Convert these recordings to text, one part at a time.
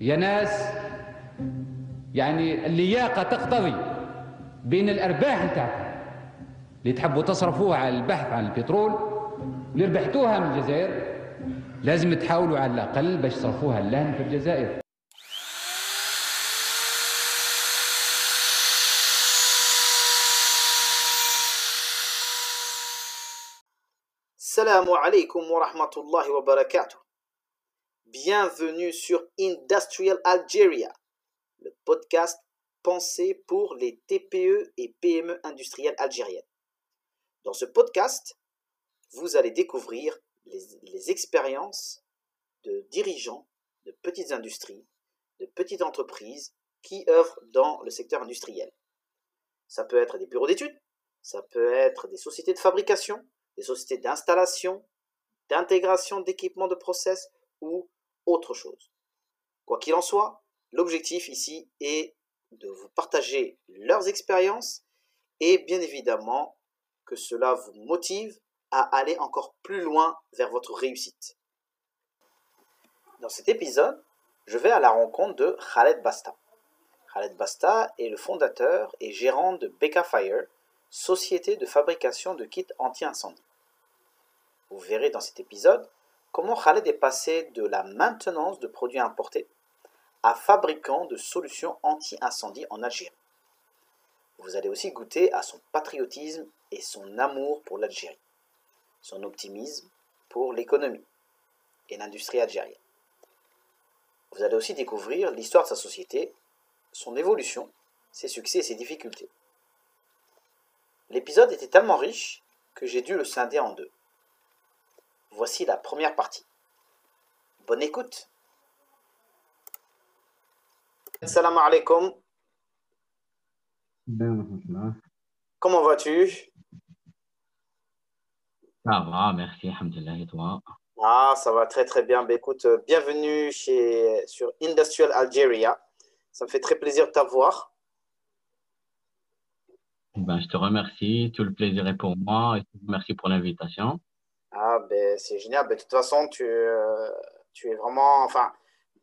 يا ناس يعني اللياقة تقتضي بين الأرباح نتاعكم اللي تحبوا تصرفوها على البحث عن البترول اللي ربحتوها من الجزائر لازم تحاولوا على الأقل باش تصرفوها لهن في الجزائر alaikum wa rahmatullahi wa barakatuh. Bienvenue sur Industrial Algeria, le podcast pensé pour les TPE et PME industrielles algériennes. Dans ce podcast, vous allez découvrir les, expériences de dirigeants de petites industries, de petites entreprises qui œuvrent dans le secteur industriel. Ça peut être des bureaux d'études, ça peut être des sociétés de fabrication, des sociétés d'installation, d'intégration d'équipements de process ou autre chose. Quoi qu'il en soit, l'objectif ici est de vous partager leurs expériences et bien évidemment que cela vous motive à aller encore plus loin vers votre réussite. Dans cet épisode, je vais à la rencontre de Khaled Basta. Khaled Basta est le fondateur et gérant de Beka Fire, société de fabrication de kits anti-incendie. Vous verrez dans cet épisode comment Khaled est passé de la maintenance de produits importés à fabricant de solutions anti-incendie en Algérie? Vous allez aussi goûter à son patriotisme et son amour pour l'Algérie, son optimisme pour l'économie et l'industrie algérienne. Vous allez aussi découvrir l'histoire de sa société, son évolution, ses succès et ses difficultés. L'épisode était tellement riche que j'ai dû le scinder en deux. Voici la première partie. Bonne écoute. Salam alaikum. Comment vas-tu? Ça va, merci, alhamdulillah, et toi? Ah, ça va très très bien. Ben, écoute, euh, bienvenue chez, sur Industrial Algeria. Ça me fait très plaisir de t'avoir. ben, Je te remercie, tout le plaisir est pour moi, et merci pour l'invitation. Ah, ben, c'est génial. Ben, de toute façon, tu, euh, tu es vraiment. Enfin,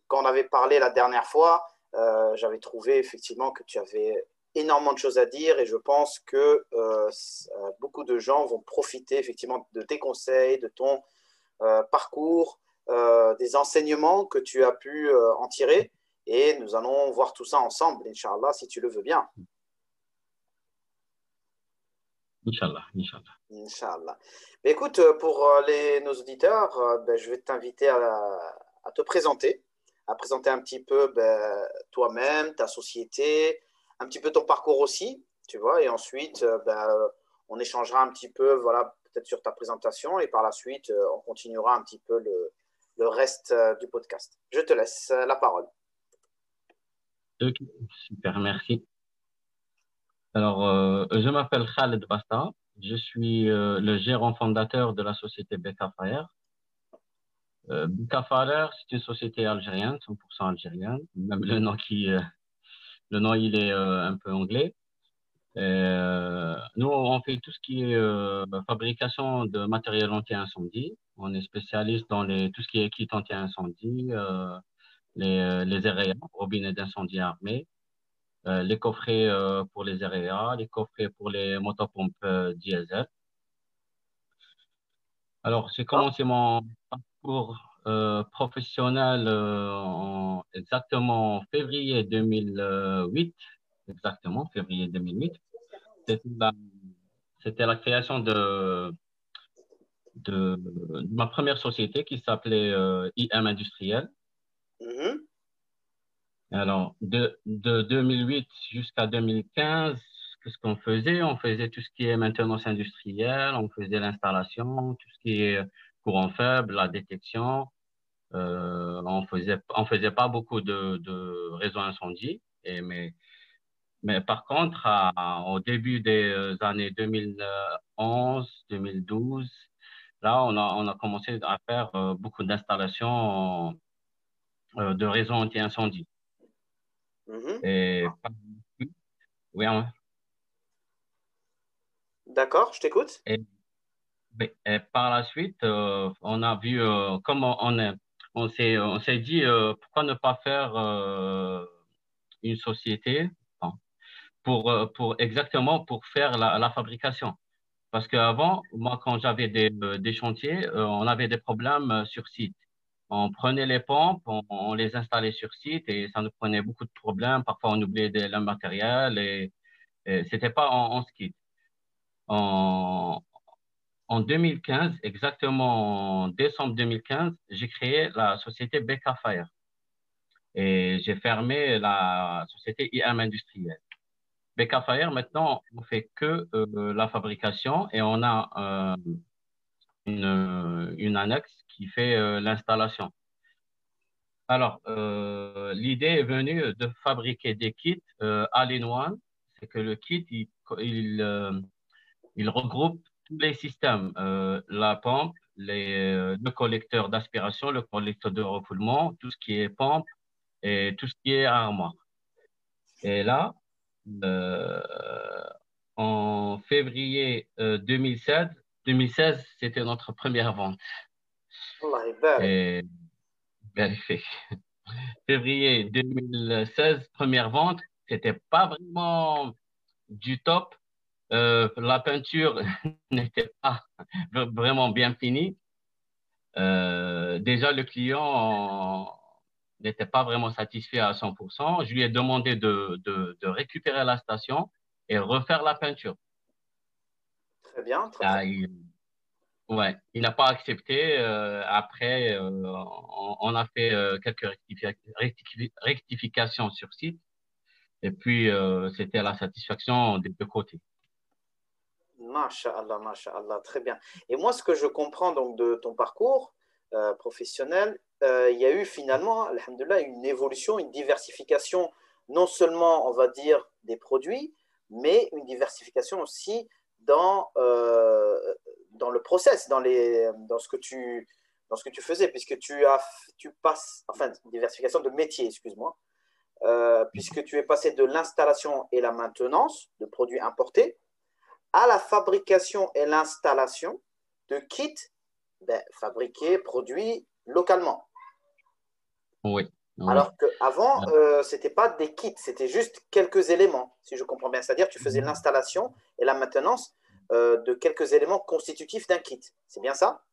quand on avait parlé la dernière fois, euh, j'avais trouvé effectivement que tu avais énormément de choses à dire et je pense que euh, beaucoup de gens vont profiter effectivement de tes conseils, de ton parcours, des enseignements que tu as pu en tirer et nous allons voir tout ça ensemble, Inch'Allah, si tu le veux bien. Inch'Allah, Inch'Allah. Inch'Allah. Écoute, euh, pour euh, les, nos auditeurs, euh, ben, je vais t'inviter à, à te présenter, à présenter un petit peu ben, toi-même, ta société, un petit peu ton parcours aussi, tu vois, et ensuite, ben, on échangera un petit peu, voilà, peut-être sur ta présentation, et par la suite, on continuera un petit peu le, le reste du podcast. Je te laisse la parole. Ok, super, merci. Alors, euh, je m'appelle Khaled Basta. Je suis euh, le gérant fondateur de la société Beka Fire. Euh, Beka Fire, c'est une société algérienne, 100% algérienne. Même le nom qui, euh, le nom, il est euh, un peu anglais. Euh, nous, on fait tout ce qui est fabrication de matériel anti-incendie. On est spécialiste dans les, tout ce qui est kit anti-incendie, les, les robinets d'incendie armés, les coffrets euh, pour les REA, les coffrets pour les motopompes euh, diesel. Alors, j'ai commencé mon parcours euh, professionnel euh, en exactement en février 2008, exactement, février 2008. C'était la, création de, de, de ma première société qui s'appelait euh, IM Industriel. Mhm. Alors, de, de 2008 jusqu'à 2015, qu'est-ce qu'on faisait? On faisait tout ce qui est maintenance industrielle, on faisait l'installation, tout ce qui est courant faible, la détection. Euh, on faisait, on faisait pas beaucoup de, de réseaux incendie. Et, mais, mais par contre, à- au début des années 2011, 2012, là, on a, on a commencé à faire euh, beaucoup d'installations euh, de réseaux anti-incendie. Mhm. Et oui, hein. D'accord, je t'écoute. et, et par la suite, euh, on a vu euh, comment on est, on s'est, on s'est dit euh, pourquoi ne pas faire euh, une société pour, euh, pour exactement pour faire la, la fabrication. Parce qu'avant, moi, quand j'avais des, des chantiers, on avait des problèmes sur site. On prenait les pompes, on, les installait sur site et ça nous prenait beaucoup de problèmes. Parfois, on oubliait de, le matériel et, c'était pas en, ski. En, en 2015, exactement en décembre 2015, j'ai créé la société Beka Fire et j'ai fermé la société IM industrielle. Beka Fire, maintenant, on fait que euh, la fabrication et on a euh, une, une, annexe qui fait euh, l'installation. Alors, euh, l'idée est venue de fabriquer des kits euh, all-in-one. C'est que le kit, il, euh, regroupe tous les systèmes, la pompe, les, le collecteur d'aspiration, le collecteur de refoulement, tout ce qui est pompe et tout ce qui est armoire. Et là, en février 2016, 2016 c'était notre première vente. Et, vérifié. Février 2016, première vente, c'était pas vraiment du top, euh, la peinture n'était pas vraiment bien finie. Euh, déjà, le client n'était pas vraiment satisfait à 100%. Je lui ai demandé de, de, de récupérer la station et refaire la peinture. Très bien. Très il, ouais, il n'a pas accepté. Euh, après, euh, on, a fait euh, quelques rectific rectifications sur site. Et puis, c'était la satisfaction des deux côtés. Masha'Allah, Masha'Allah, très bien. Et moi, ce que je comprends donc de ton parcours professionnel, il y a eu finalement, alhamdoulilah, une évolution, une diversification, non seulement, on va dire, des produits, mais une diversification aussi dans, dans le process, dans, les, dans, ce que tu, dans ce que tu faisais, puisque tu, as, tu passes, enfin, diversification de métier, excuse-moi, euh, puisque tu es passé de l'installation et la maintenance de produits importés à la fabrication et l'installation de kits ben, fabriqués, produits localement. Oui. oui. Alors qu'avant, euh, ce n'était pas des kits, c'était juste quelques éléments, si je comprends bien. C'est-à-dire tu faisais l'installation et la maintenance euh, de quelques éléments constitutifs d'un kit. C'est bien ça?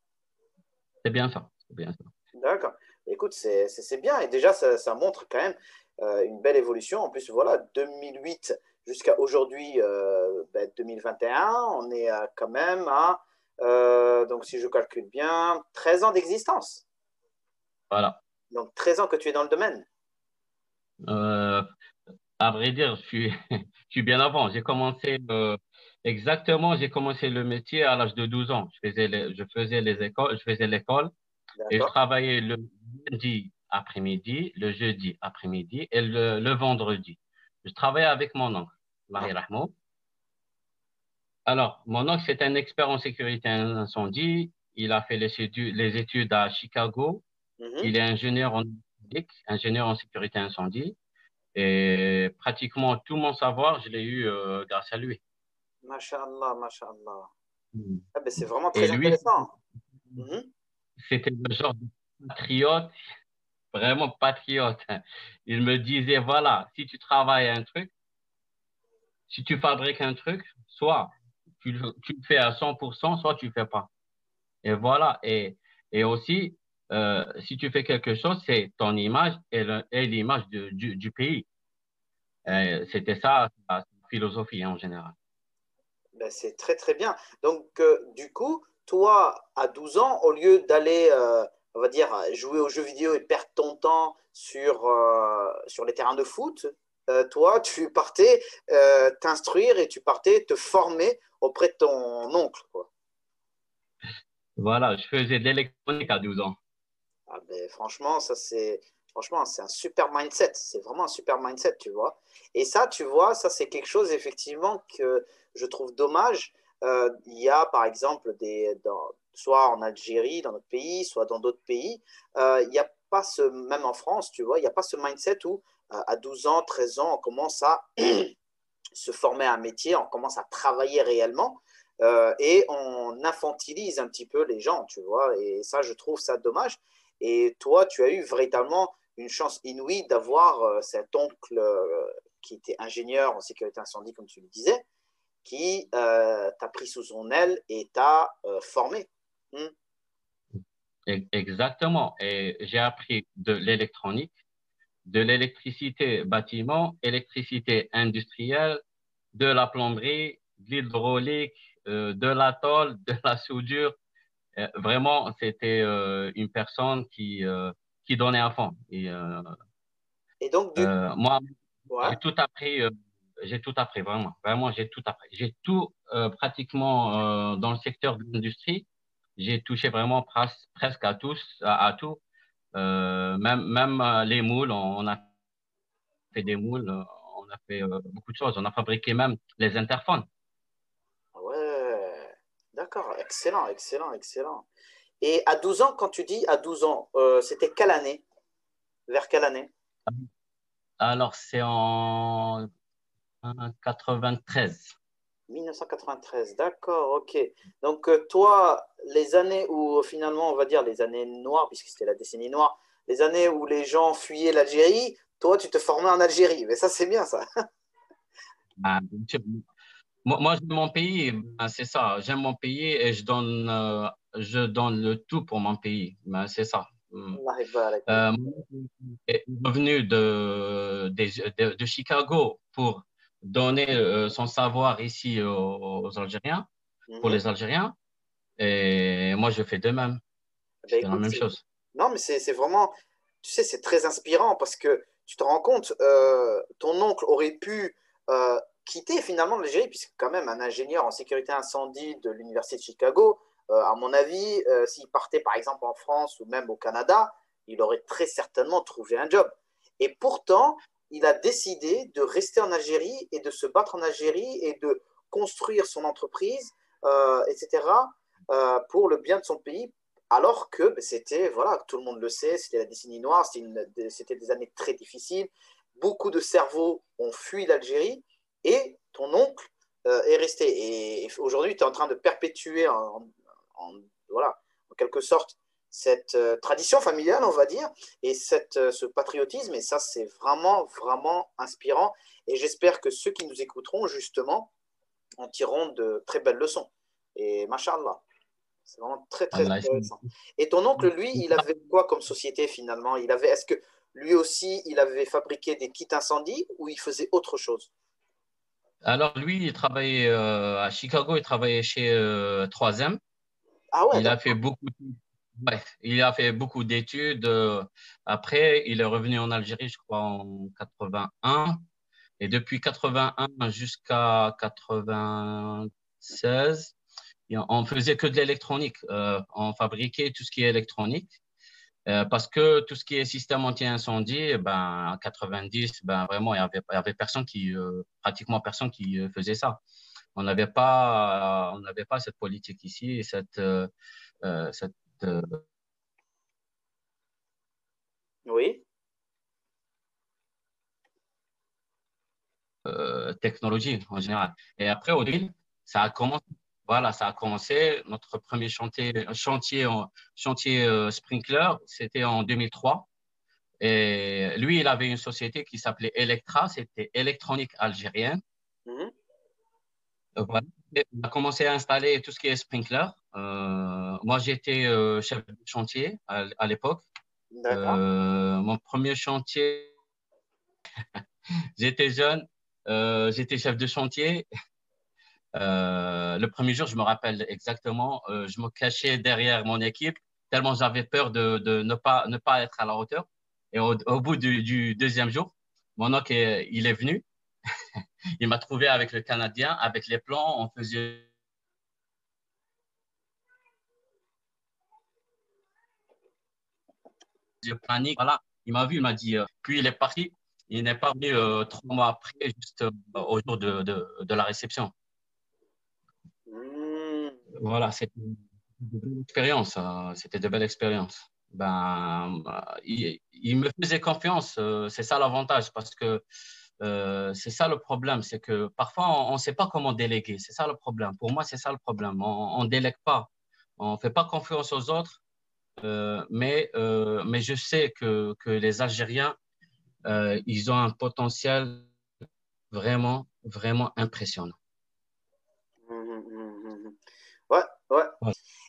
C'est bien ça. Bien ça. D'accord. Écoute, c'est bien. Et déjà, ça, ça montre quand même euh, une belle évolution. En plus, voilà, 2008 jusqu'à aujourd'hui, euh, ben, 2021, on est quand même à, donc si je calcule bien, 13 ans d'existence. Voilà. Donc 13 ans que tu es dans le domaine. À vrai dire, je suis, je suis bien avant. J'ai commencé exactement, j'ai commencé le métier à l'âge de 12 ans. Je faisais les, je faisais les écoles, je faisais l'école et je travaillais le lundi après-midi, le jeudi après-midi et le, le vendredi. Je travaillais avec mon oncle. Marie Rahmo. Alors, mon oncle, c'est un expert en sécurité incendie. Il a fait les études, les études à Chicago. Mm -hmm. Il est ingénieur en ingénieur en sécurité incendie. Et pratiquement tout mon savoir, je l'ai eu euh, grâce à lui. Masha'Allah, Masha'Allah. Mm. Ah ben, c'est vraiment très lui, intéressant. Mm -hmm. C'était le genre de patriote, vraiment patriote. Il me disait, voilà, si tu travailles un truc, si tu fabriques un truc, soit tu, tu le fais à 100%, soit tu ne fais pas. Et voilà. Et, et aussi, euh, si tu fais quelque chose, c'est ton image et l'image du, du, pays. C'était ça la philosophie en général. Ben, c'est très, très bien. Donc, euh, du coup, toi, à 12 ans, au lieu d'aller, euh, on va dire, jouer aux jeux vidéo et perdre ton temps sur, euh, sur les terrains de foot, toi, tu partais t'instruire et tu partais te former auprès de ton oncle. Quoi. Voilà, je faisais de l'électronique à 12 ans. Ah ben, franchement, ça c'est franchement, c'est un super mindset. C'est vraiment un super mindset, tu vois. Et ça, tu vois, ça c'est quelque chose effectivement que je trouve dommage. Euh, il y a par exemple des, soit en Algérie, dans notre pays, soit dans d'autres pays, euh, il n'y a pas ce, même en France, tu vois, il n'y a pas ce mindset où à 12 ans, 13 ans, on commence à se former à un métier, on commence à travailler réellement euh, et on infantilise un petit peu les gens, tu vois. Et ça, je trouve ça dommage. Et toi, tu as eu véritablement une chance inouïe d'avoir cet oncle qui était ingénieur en sécurité incendie, comme tu le disais, qui t'a pris sous son aile et t'a formé. Hmm. Exactement. Et j'ai appris de l'électronique, de l'électricité bâtiment, électricité industrielle, de la plomberie, de l'hydraulique, euh, de la tôle, de la soudure. Euh, vraiment, c'était euh, une personne qui, qui donnait à fond. Et, Et donc, moi, j'ai tout appris. J'ai tout appris, vraiment. Vraiment, j'ai tout appris. J'ai tout pratiquement dans le secteur de l'industrie j'ai touché vraiment presque à tous, à, tout. Euh, même, même euh, les moules, on, a fait des moules, euh, on a fait beaucoup de choses. On a fabriqué même les interphones. Ouais, d'accord, excellent, excellent, excellent. Et à 12 ans, quand tu dis à 12 ans, c'était quelle année? Vers quelle année? Alors, c'est en 93. 1993, d'accord, ok. Donc euh, toi, les années où finalement, on va dire les années noires, puisque c'était la décennie noire, les années où les gens fuyaient l'Algérie, toi, tu te formais en Algérie. Mais ça, c'est bien, ça. Ah, moi, moi j'aime mon pays, ben, c'est ça. J'aime mon pays et je donne, euh, je donne le tout pour mon pays. Ben, c'est ça. Hmm. Euh, revenu de, de, de Chicago pour donner euh, son savoir ici aux, Algériens, pour les mhm. Algériens. Et moi, je fais de même. C'est la même chose. Non, mais c'est vraiment, tu sais, c'est très inspirant parce que tu te rends compte, euh, ton oncle aurait pu euh, quitter finalement l'Algérie, puisque quand même un ingénieur en sécurité incendie de l'Université de Chicago, à mon avis, s'il partait par exemple en France ou même au Canada, il aurait très certainement trouvé un job. Et pourtant, il a décidé de rester en Algérie et de se battre en Algérie et de construire son entreprise, euh, etc., euh, pour le bien de son pays, alors que ben, c'était, voilà, tout le monde le sait, c'était la décennie noire, c'était des années très difficiles. Beaucoup de cerveaux ont fui l'Algérie et ton oncle euh, est resté. Et aujourd'hui, tu es en train de perpétuer, en, voilà, en quelque sorte, cette euh, tradition familiale, on va dire, et cette, euh, ce patriotisme. Et ça, c'est vraiment, vraiment inspirant. Et j'espère que ceux qui nous écouteront, justement, en tireront de très belles leçons. Et machallah, c'est vraiment très, très intéressant. Et ton oncle, lui, il avait quoi comme société finalement? Il avait, Est-ce que lui aussi, il avait fabriqué des kits incendies ou il faisait autre chose? Alors lui, il travaillait euh, à Chicago, il travaillait chez 3M. Ah ouais, il a fait beaucoup, il a fait beaucoup d'études. Euh, après, il est revenu en Algérie, je crois, en 81. Et depuis 81 jusqu'à 96, on faisait que de l'électronique. Euh, on fabriquait tout ce qui est électronique. Euh, parce que tout ce qui est système anti-incendie, ben, en 90, ben, vraiment, il n'y avait, personne qui, pratiquement personne qui faisait ça. On n'avait pas, on pas cette politique ici, cette, cette euh, oui. Euh, technologie en général. Et après, au début, ça a commencé. Voilà, ça a commencé. Notre premier chantier, chantier, chantier euh, sprinkler, c'était en 2003. Et lui, il avait une société qui s'appelait Electra, c'était électronique algérienne. Mhm. Voilà. on a commencé à installer tout ce qui est sprinkler. Euh, moi, j'étais euh, chef de chantier à, l'époque. Euh, mon premier chantier, j'étais jeune, j'étais chef de chantier. le premier jour, je me rappelle exactement, je me cachais derrière mon équipe tellement j'avais peur de, de, ne, pas, ne pas être à la hauteur. Et au, bout du, du, deuxième jour, mon oncle, il est venu. il m'a trouvé avec le Canadien, avec les plans, on faisait panique. Voilà, il m'a vu, il m'a dit. Euh, puis il est parti. Il n'est pas venu euh, trois mois après, juste euh, au jour de, de, la réception. Hmm. Voilà, c'était de belles expériences. C'était de belles expériences. Ben, il, il, me faisait confiance. c'est ça l'avantage parce que c'est ça le problème. C'est que parfois, on ne sait pas comment déléguer. C'est ça le problème. Pour moi, c'est ça le problème. On ne délègue pas. On ne fait pas confiance aux autres mais, mais je sais que, que les Algériens, ils ont un potentiel vraiment, vraiment impressionnant. Ouais, ouais.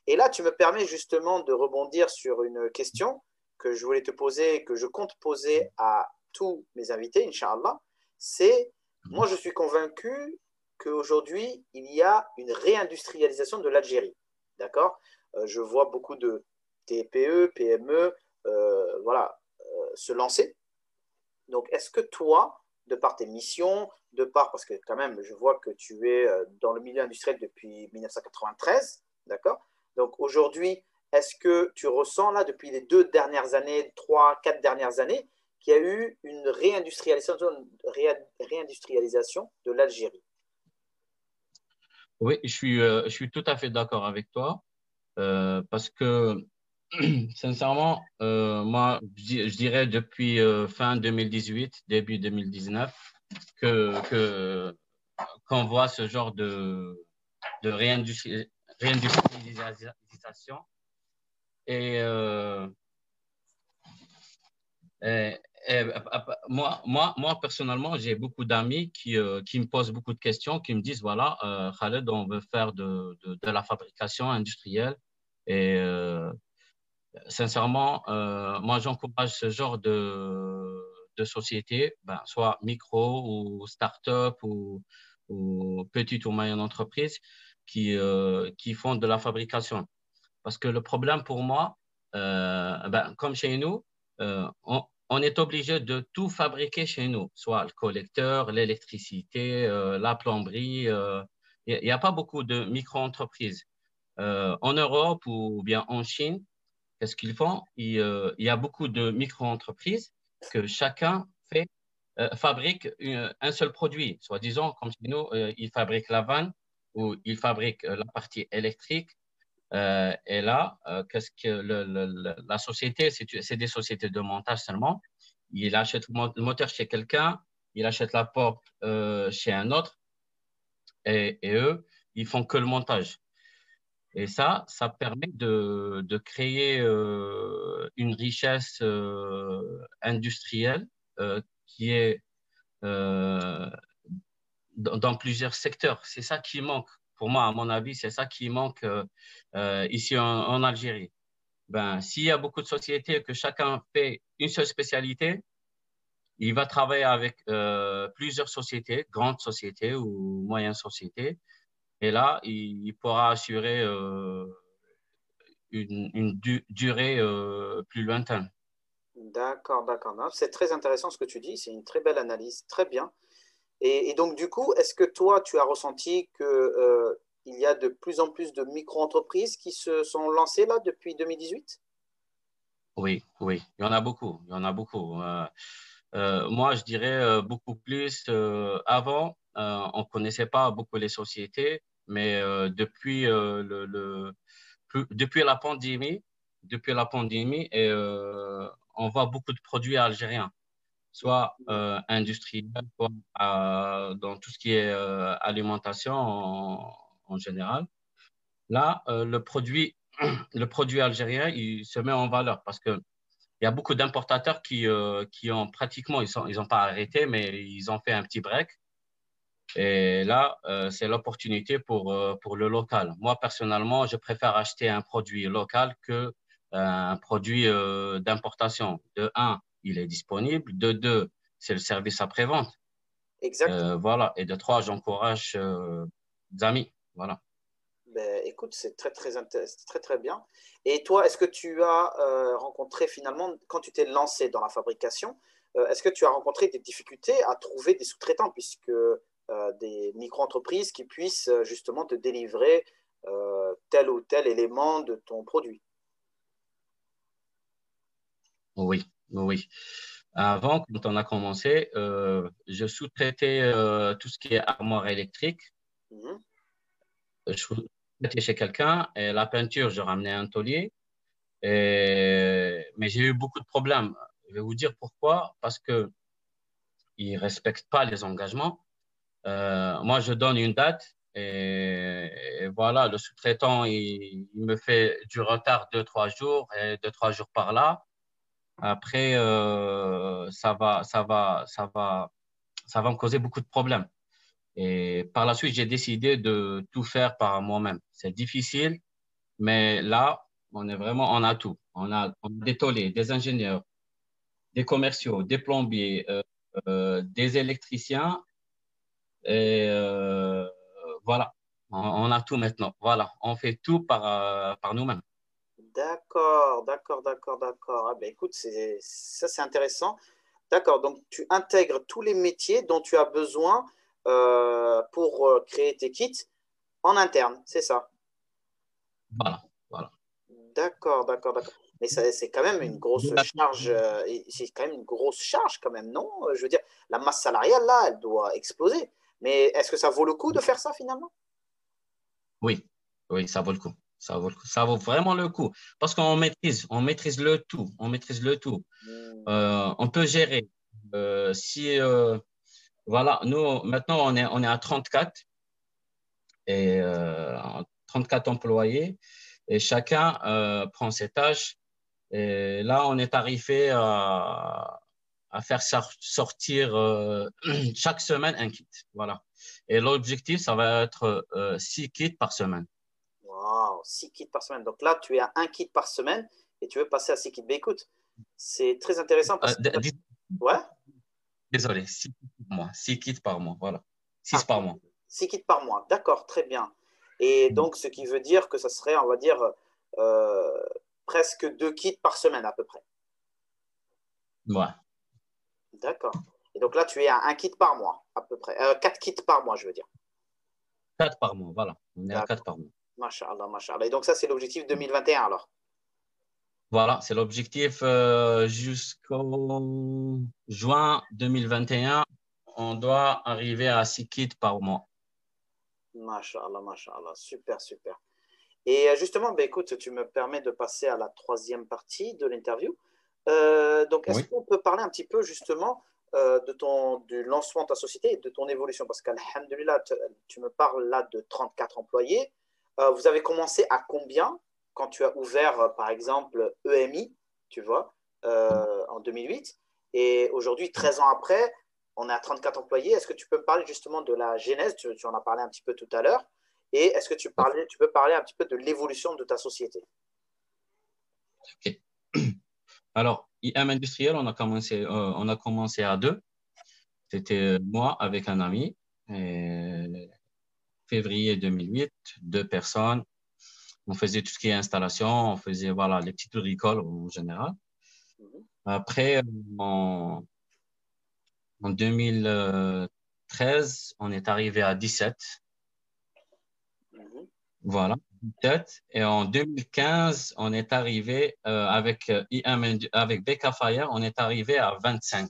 Et là, tu me permets justement de rebondir sur une question que je voulais te poser, que je compte poser à tous mes invités, Inch'Allah. C'est, moi, je suis convaincu qu'aujourd'hui, il y a une réindustrialisation de l'Algérie. D'accord? Euh, Je vois beaucoup de TPE, PME, euh, voilà, euh, se lancer. Donc, est-ce que toi, de par tes missions, de par, parce que quand même, je vois que tu es dans le milieu industriel depuis 1993, d'accord? Donc, aujourd'hui, est-ce que tu ressens là, depuis les deux dernières années, trois, quatre dernières années, qu'il y a eu une réindustrialisation, de l'Algérie? Oui, je suis, euh, tout à fait d'accord avec toi euh, parce que, sincèrement, euh, moi, je dirais depuis fin 2018, début 2019, que, qu'on voit ce genre de, de réindustrialisation. Et, et, moi, moi, moi, personnellement, j'ai beaucoup d'amis qui, euh, qui, me posent beaucoup de questions, qui me disent, voilà, euh, Khaled, on veut faire de, de, de la fabrication industrielle. Et euh, sincèrement, moi, j'encourage ce genre de, de société, ben, soit micro ou start-up ou, ou petite ou moyenne entreprise qui, qui font de la fabrication. Parce que le problème pour moi, ben, comme chez nous, on, on est obligé de tout fabriquer chez nous, soit le collecteur, l'électricité, euh, la plomberie. Il euh, n'y a, pas beaucoup de micro-entreprises. Euh, en Europe ou bien en Chine, qu'est-ce qu'ils font? Il, y a beaucoup de micro-entreprises que chacun fait, fabrique un seul produit. Soit disant, comme chez nous, ils fabriquent la vanne ou ils fabriquent la partie électrique euh, et là, euh, qu'est-ce que la société, c'est des sociétés de montage seulement. Il achète le moteur chez quelqu'un, il achète la porte euh, chez un autre, et, et, eux, ils font que le montage. Et ça, ça permet de, créer une richesse industrielle qui est dans, plusieurs secteurs. C'est ça qui manque pour moi, à mon avis, c'est ça qui manque euh, euh, ici en, Algérie. Ben, s'il y a beaucoup de sociétés que chacun fait une seule spécialité, il va travailler avec euh, plusieurs sociétés, grandes sociétés ou moyennes sociétés. Et là, il, pourra assurer une, une durée plus lointaine. D'accord, d'accord. C'est très intéressant ce que tu dis. C'est une très belle analyse. Très bien. Et, donc, du coup, est-ce que toi, tu as ressenti qu'il euh, y a de plus en plus de micro-entreprises qui se sont lancées là depuis 2018 Oui, oui, il y en a beaucoup. Il y en a beaucoup. Euh, euh, moi, je dirais beaucoup plus. avant, on ne connaissait pas beaucoup les sociétés, mais depuis, le, depuis la pandémie, depuis la pandémie, on voit beaucoup de produits algériens soit euh, euh, dans tout ce qui est euh, alimentation en, général. Là, le, produit, le produit algérien, il se met en valeur parce que il y a beaucoup d'importateurs qui, qui ont pratiquement, ils n'ont ils pas arrêté, mais ils ont fait un petit break. Et là, c'est l'opportunité pour, pour le local. Moi, personnellement, je préfère acheter un produit local que un produit d'importation. De un, il est disponible. De deux, c'est le service après-vente. Exactement. Euh, voilà. Et de trois, j'encourage euh, des amis. Voilà. Ben, écoute, c'est très, très, très, très bien. Et toi, est-ce que tu as euh, rencontré finalement, quand tu t'es lancé dans la fabrication, est-ce que tu as rencontré des difficultés à trouver des sous-traitants, puisque des micro-entreprises qui puissent justement te délivrer tel ou tel élément de ton produit Oui, oui. Avant, quand on a commencé, euh, je sous-traitais euh, tout ce qui est armoire électrique. Mhm. Je sous-traitais chez quelqu'un et la peinture, je ramenais un taulier. Et... Mais j'ai eu beaucoup de problèmes. Je vais vous dire pourquoi. Parce qu'ils ne respectent pas les engagements. Euh, moi, je donne une date Et, voilà, le sous-traitant, il, me fait du retard deux, trois jours et deux, trois jours par là. Après, euh, ça, va, ça, va, ça, va, ça va me causer beaucoup de problèmes. Et par la suite, j'ai décidé de tout faire par moi-même. C'est difficile, mais là, on est vraiment. On a, on a des tollés, des ingénieurs, des commerciaux, des plombiers, euh, des électriciens. Et euh, voilà, on, a tout maintenant. Voilà, on fait tout par, par nous-mêmes. D'accord, d'accord, d'accord, d'accord. Ah ben écoute, ça c'est intéressant. D'accord, donc tu intègres tous les métiers dont tu as besoin pour créer tes kits en interne, c'est ça? Voilà, voilà. D'accord, d'accord, d'accord. Mais c'est quand même une grosse charge. Euh, c'est quand même une grosse charge, quand même, non? Je veux dire, la masse salariale, là, elle doit exploser. Mais est-ce que ça vaut le coup de faire ça finalement? Oui, oui, ça vaut le coup. Ça vaut, ça vaut vraiment le coup. Parce qu'on maîtrise, on maîtrise le tout. On maîtrise le tout. Hmm. Euh, on peut gérer. Euh, si, voilà, nous, maintenant, on est, on est à 34 et 34 employés et chacun prend ses tâches et là, on est arrivé à, à faire sortir euh, chaque semaine un kit. Voilà. Et l'objectif, ça va être euh, six kits par semaine. Wow, six kits par semaine. Donc là, tu es à un kit par semaine et tu veux passer à six kits. Mais écoute, c'est très intéressant parce euh, que. ouais Désolé, six kits par mois. Six kits par mois, voilà. Six ah, par mois. Six kits par mois, d'accord, très bien. Et mm. donc, ce qui veut dire que ça serait, on va dire, presque deux kits par semaine à peu près. Ouais. D'accord. Et donc là, tu es à un kit par mois, à peu près. Euh, quatre kits par mois, je veux dire. Quatre par mois, voilà. On est à quatre par mois. Masha'Allah, Masha'Allah. Et donc ça, c'est l'objectif 2021 alors Voilà, c'est l'objectif euh, jusqu'au juin 2021. On doit arriver à six kits par mois. Masha'Allah, Masha'Allah. Super, super. Et euh, justement, ben, écoute, tu me permets de passer à la troisième partie de l'interview. Euh, donc, est-ce qu'on peut parler un petit peu justement euh, de ton, du lancement de ta société et de ton évolution? Parce qu'Alhamdulillah, tu me parles là de 34 employés. vous avez commencé à combien quand tu as ouvert, par exemple, EMI, tu vois, en 2008 Et aujourd'hui, 13 ans après, on est à 34 employés. Est-ce que tu peux me parler justement de la genèse? Tu, tu en as parlé un petit peu tout à l'heure. Et est-ce que tu, parlais, tu peux parler un petit peu de l'évolution de ta société? Alors, IM Industriel, on a commencé, euh, on a commencé à deux. C'était moi avec un ami. février 2008, deux personnes. On faisait tout ce qui est installation, on faisait voilà, les petites bricoles en général. Mhm. Après, en, en 2013, on est arrivé à 17 voilà, Et en 2015, on est arrivé euh, avec euh, IM, avec Becca Fire, on est arrivé à 25.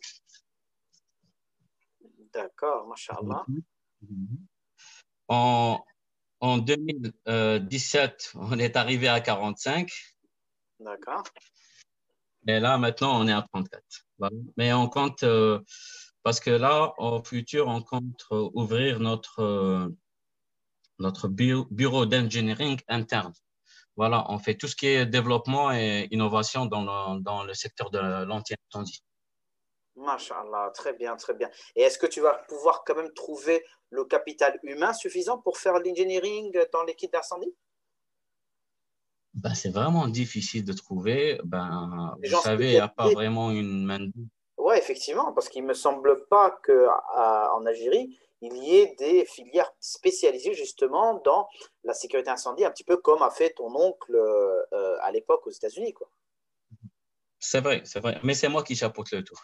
D'accord, machallah. En, en 2017, on est arrivé à 45. D'accord. Et là, maintenant, on est à 34. Mais on compte, euh, parce que là, au futur, on compte ouvrir notre notre bureau d'engineering interne. Voilà, on fait tout ce qui est développement et innovation dans le, dans le secteur de l'anti-incendie. Masha'Allah, très bien, très bien. Et est-ce que tu vas pouvoir quand même trouver le capital humain suffisant pour faire l'engineering dans l'équipe d'incendie ben, C'est vraiment difficile de trouver. Ben, vous savez, il n'y a pas vraiment une main Oui, effectivement, parce qu'il ne me semble pas qu'en Algérie, il y ait des filières spécialisées justement dans la sécurité incendie, un petit peu comme a fait ton oncle euh, à l'époque aux États-Unis. C'est vrai, c'est vrai. Mais c'est moi qui chapeaute le tout.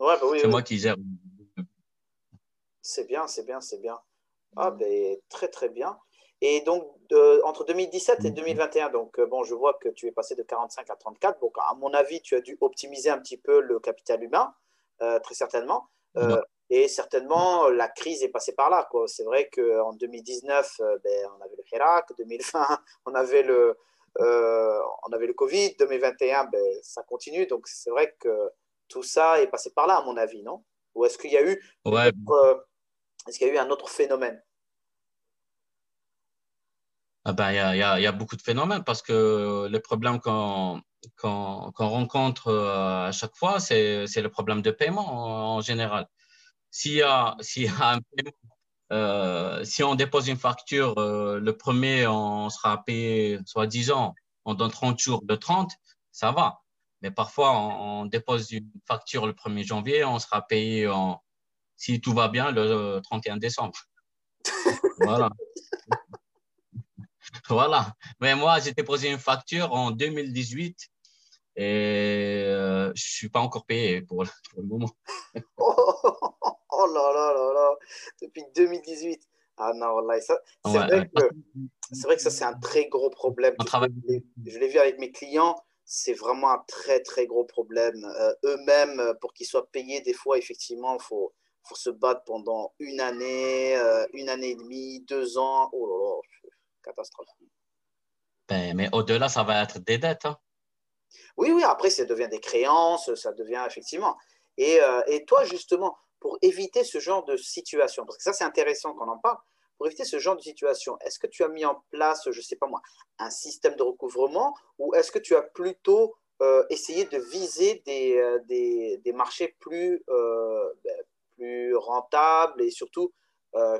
Ouais, bah oui, c'est moi qui gère. C'est bien, c'est bien, c'est bien. Ah, ben, très, très bien. Et donc, entre 2017 et 2021, donc, euh, bon, je vois que tu es passé de 45 à 34. Donc, à mon avis, tu as dû optimiser un petit peu le capital humain, euh, très certainement. Et certainement, la crise est passée par là. C'est vrai qu'en 2019, euh, ben, on avait le Hirak, 2020, on avait le, euh, on avait le Covid, 2021, ben, ça continue. Donc, c'est vrai que tout ça est passé par là, à mon avis, non? Ou est-ce qu'il y a eu, ouais. euh, est-ce qu'il y a eu un autre phénomène? Ah ben, il y, a, y, a, y, a, beaucoup de phénomènes parce que le problème qu'on qu'on rencontre à chaque fois, c'est le problème de paiement en, général. Euh, si on dépose une facture, euh, le premier, on sera payé, soit disant, on donne 30 jours de 30, ça va. Mais parfois, on, on, dépose une facture le 1er janvier, on sera payé, en, si tout va bien, le 31 décembre. voilà. voilà. Mais moi, j'ai déposé une facture en 2018 et euh, je ne suis pas encore payé pour, pour le moment. oh, là là là là, depuis 2018. Ah non, là, c'est ouais, vrai, ouais. vrai que ça, c'est un très gros problème. Je l'ai vu avec mes clients, c'est vraiment un très, très gros problème. Euh, Eux-mêmes, euh, pour qu'ils soient payés, des fois, effectivement, il faut, faut se battre pendant une année, euh, une année et demie, deux ans. Oh là là, catastrophe. Ben, mais au-delà, ça va être des dettes. Hein. Oui, oui, après, ça devient des créances, ça devient effectivement. Et, euh, et, toi, justement, pour éviter ce genre de situation, parce que ça, c'est intéressant qu'on en parle, pour éviter ce genre de situation, est-ce que tu as mis en place, je ne sais pas moi, un système de recouvrement ou est-ce que tu as plutôt euh, essayé de viser des, euh, des, marchés plus, euh, ben, plus rentables et surtout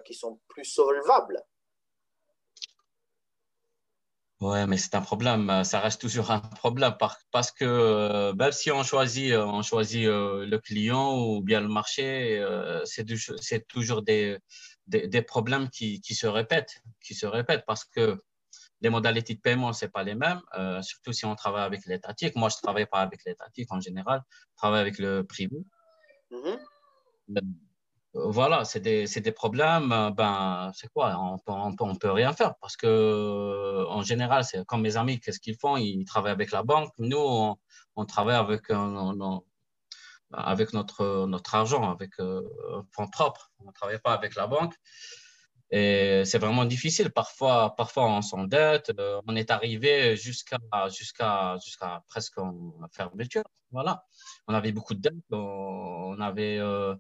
qui sont plus solvables? Ouais, mais c'est un problème. Ça reste toujours un problème parce que euh, même si on choisit, on choisit euh, le client ou bien le marché, euh, c'est toujours des, des, des, problèmes qui, qui, se répètent, qui se répètent parce que les modalités de paiement, c'est pas les mêmes, euh, surtout si on travaille avec l'étatique. Moi, je travaille pas avec l'étatique en général, je travaille avec le privé. Mm -hmm voilà, c'est des, des, problèmes, ben, c'est quoi on peut, on, peut, rien faire parce que, en général, c'est comme mes amis, qu'est-ce qu'ils font? Ils travaillent avec la banque. Nous, on, travaille avec, on, avec notre, notre argent, avec euh, fonds propres. On ne travaille pas avec la banque. Et c'est vraiment difficile. Parfois, parfois on s'endette. Euh, on est arrivé jusqu'à presque la fermeture. Voilà. On avait beaucoup de dettes. On, avait. Euh, euh,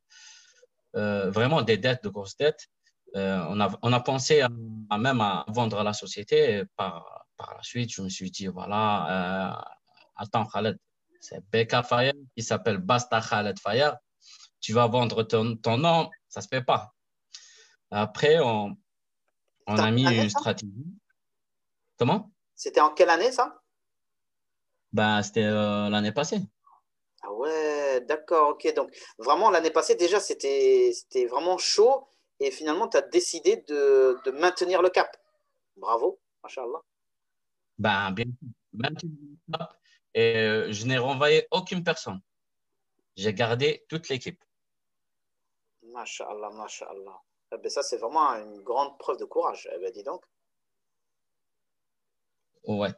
vraiment des dettes, de grosses dettes. Euh, on, a, on a pensé à, à, même à vendre la société. Par, par la suite, je me suis dit, voilà, euh, attends, Khaled, c'est Beka Fire qui s'appelle Basta Khaled Fire. Tu vas vendre ton, ton nom, ça se fait pas. Après, on, on a mis une stratégie. Comment? C'était en quelle année ça? Ben, C'était euh, l'année passée. Ah ouais, d'accord, ok. Donc, vraiment, l'année passée, déjà, c'était vraiment chaud. Et finalement, tu as décidé de, de, maintenir le cap. Bravo, machallah. Ben, bien maintenir le cap. Et euh, je n'ai renvoyé aucune personne. J'ai gardé toute l'équipe. Machallah, machallah. Eh ben, ça, c'est vraiment une grande preuve de courage. Eh ben, dis donc. Ouais,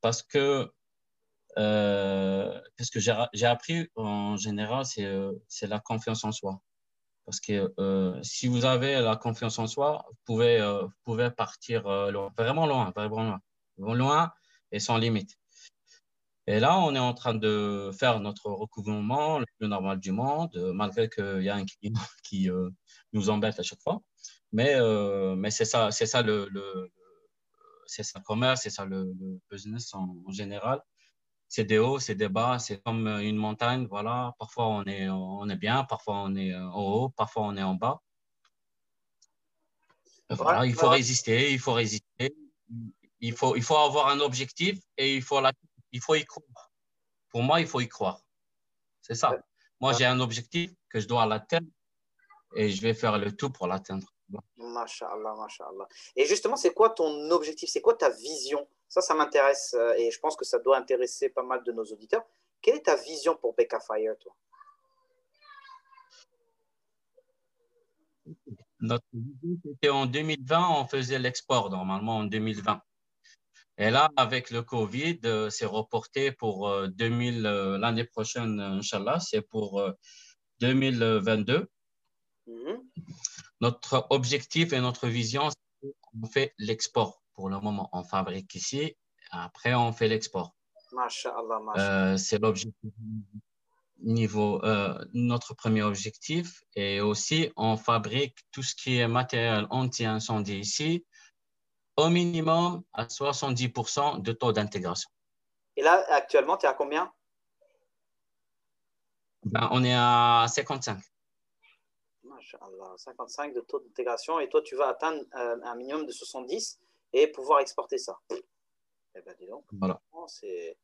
parce que euh, qu'est-ce que j'ai appris en général, c'est euh, la confiance en soi. Parce que euh, si vous avez la confiance en soi, vous pouvez, vous pouvez partir euh, loin, vraiment loin, vraiment loin, loin et sans limite. Et là, on est en train de faire notre recouvrement le plus normal du monde, malgré qu'il y a un client qui nous embête à chaque fois. Mais, mais c'est ça, c'est ça le, c'est ça le commerce, c'est ça le, business en général c'est des hauts, c'est des bas, c'est comme euh, une montagne, voilà. Parfois on est, on est bien, parfois on est euh, en haut, parfois on est en bas. Voilà, il faut résister, il faut résister. Il faut, il faut avoir un objectif et il faut, la, il faut y croire. Pour moi, il faut y croire. C'est ça. Moi, j'ai un objectif que je dois l'atteindre et je vais faire le tout pour l'atteindre. Masha'Allah, Masha'Allah. Et justement, c'est quoi ton objectif? C'est quoi ta vision Ça, ça m'intéresse euh, et je pense que ça doit intéresser pas mal de nos auditeurs. Quelle est ta vision pour Becca Fire, toi? Notre vision, c'était en 2020, on faisait l'export normalement en 2020. Et là, avec le Covid, euh, c'est reporté pour 2000, euh, l'année prochaine, Inch'Allah, c'est pour 2022. Mm -hmm. Notre objectif et notre vision, c'est on fait l'export pour le moment. On fabrique ici, après on fait l'export. Euh, c'est l'objectif niveau euh, notre premier objectif et aussi on fabrique tout ce qui est matériel anti-incendie ici au minimum à 70% de taux d'intégration. Et là, actuellement, tu es à combien? Ben, On est à 55. 55 de taux d'intégration. Et toi, tu vas atteindre euh, un minimum de 70 et pouvoir exporter ça. Eh ben, dis donc. Voilà. C'est...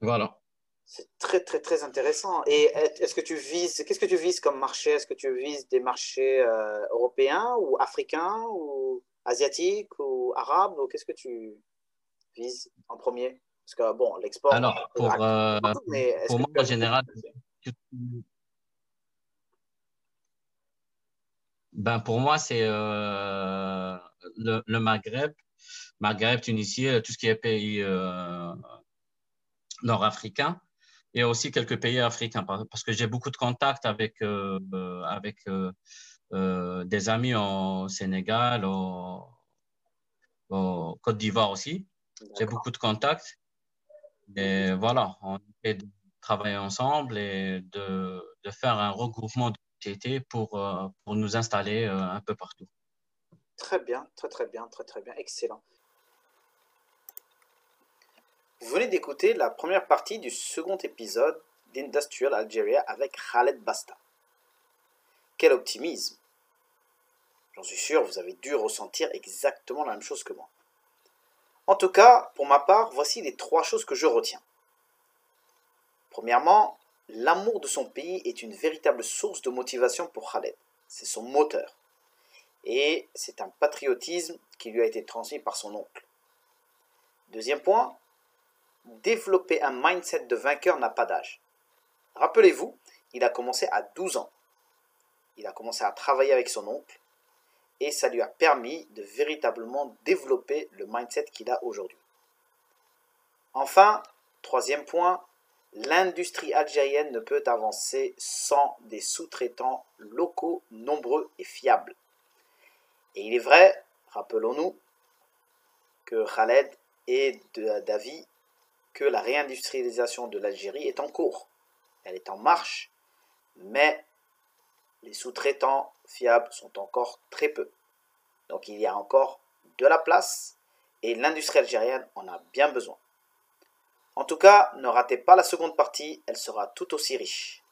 Voilà. C'est très, très, très intéressant. Et est-ce que tu vises, qu'est-ce que tu vises comme marché? Est-ce que tu vises des marchés euh, européens ou africains ou asiatiques ou arabes? Ou qu'est-ce que tu vises en premier? Parce que, bon, l'export. Alors, pour, euh, pour moi, en général, ben, pour moi, c'est euh, le, le, Maghreb, Maghreb, Tunisie, tout ce qui est pays nord-africains et aussi quelques pays africains parce que j'ai beaucoup de contacts avec, euh, avec euh, euh, des amis au Sénégal, au, Côte d'Ivoire aussi. J'ai beaucoup de contacts. Et voilà, on essaie de travailler ensemble et de, de faire un regroupement de sociétés pour, pour nous installer un peu partout. Très bien, très très bien, très très bien, excellent. Vous venez d'écouter la première partie du second épisode d'Industrial Algeria avec Khaled Basta. Quel optimisme J'en suis sûr, vous avez dû ressentir exactement la même chose que moi. En tout cas, pour ma part, voici les trois choses que je retiens. Premièrement, l'amour de son pays est une véritable source de motivation pour Khaled. C'est son moteur. Et c'est un patriotisme qui lui a été transmis par son oncle. Deuxième point, développer un mindset de vainqueur n'a pas d'âge. Rappelez-vous, il a commencé à 12 ans. Il a commencé à travailler avec son oncle et ça lui a permis de véritablement développer le mindset qu'il a aujourd'hui. Enfin, troisième point, l'industrie algérienne ne peut avancer sans des sous-traitants locaux nombreux et fiables. Et il est vrai, rappelons-nous, que Khaled et David que la réindustrialisation de l'Algérie est en cours. Elle est en marche, mais les sous-traitants fiables sont encore très peu. Donc il y a encore de la place et l'industrie algérienne en a bien besoin. En tout cas, ne ratez pas la seconde partie, elle sera tout aussi riche.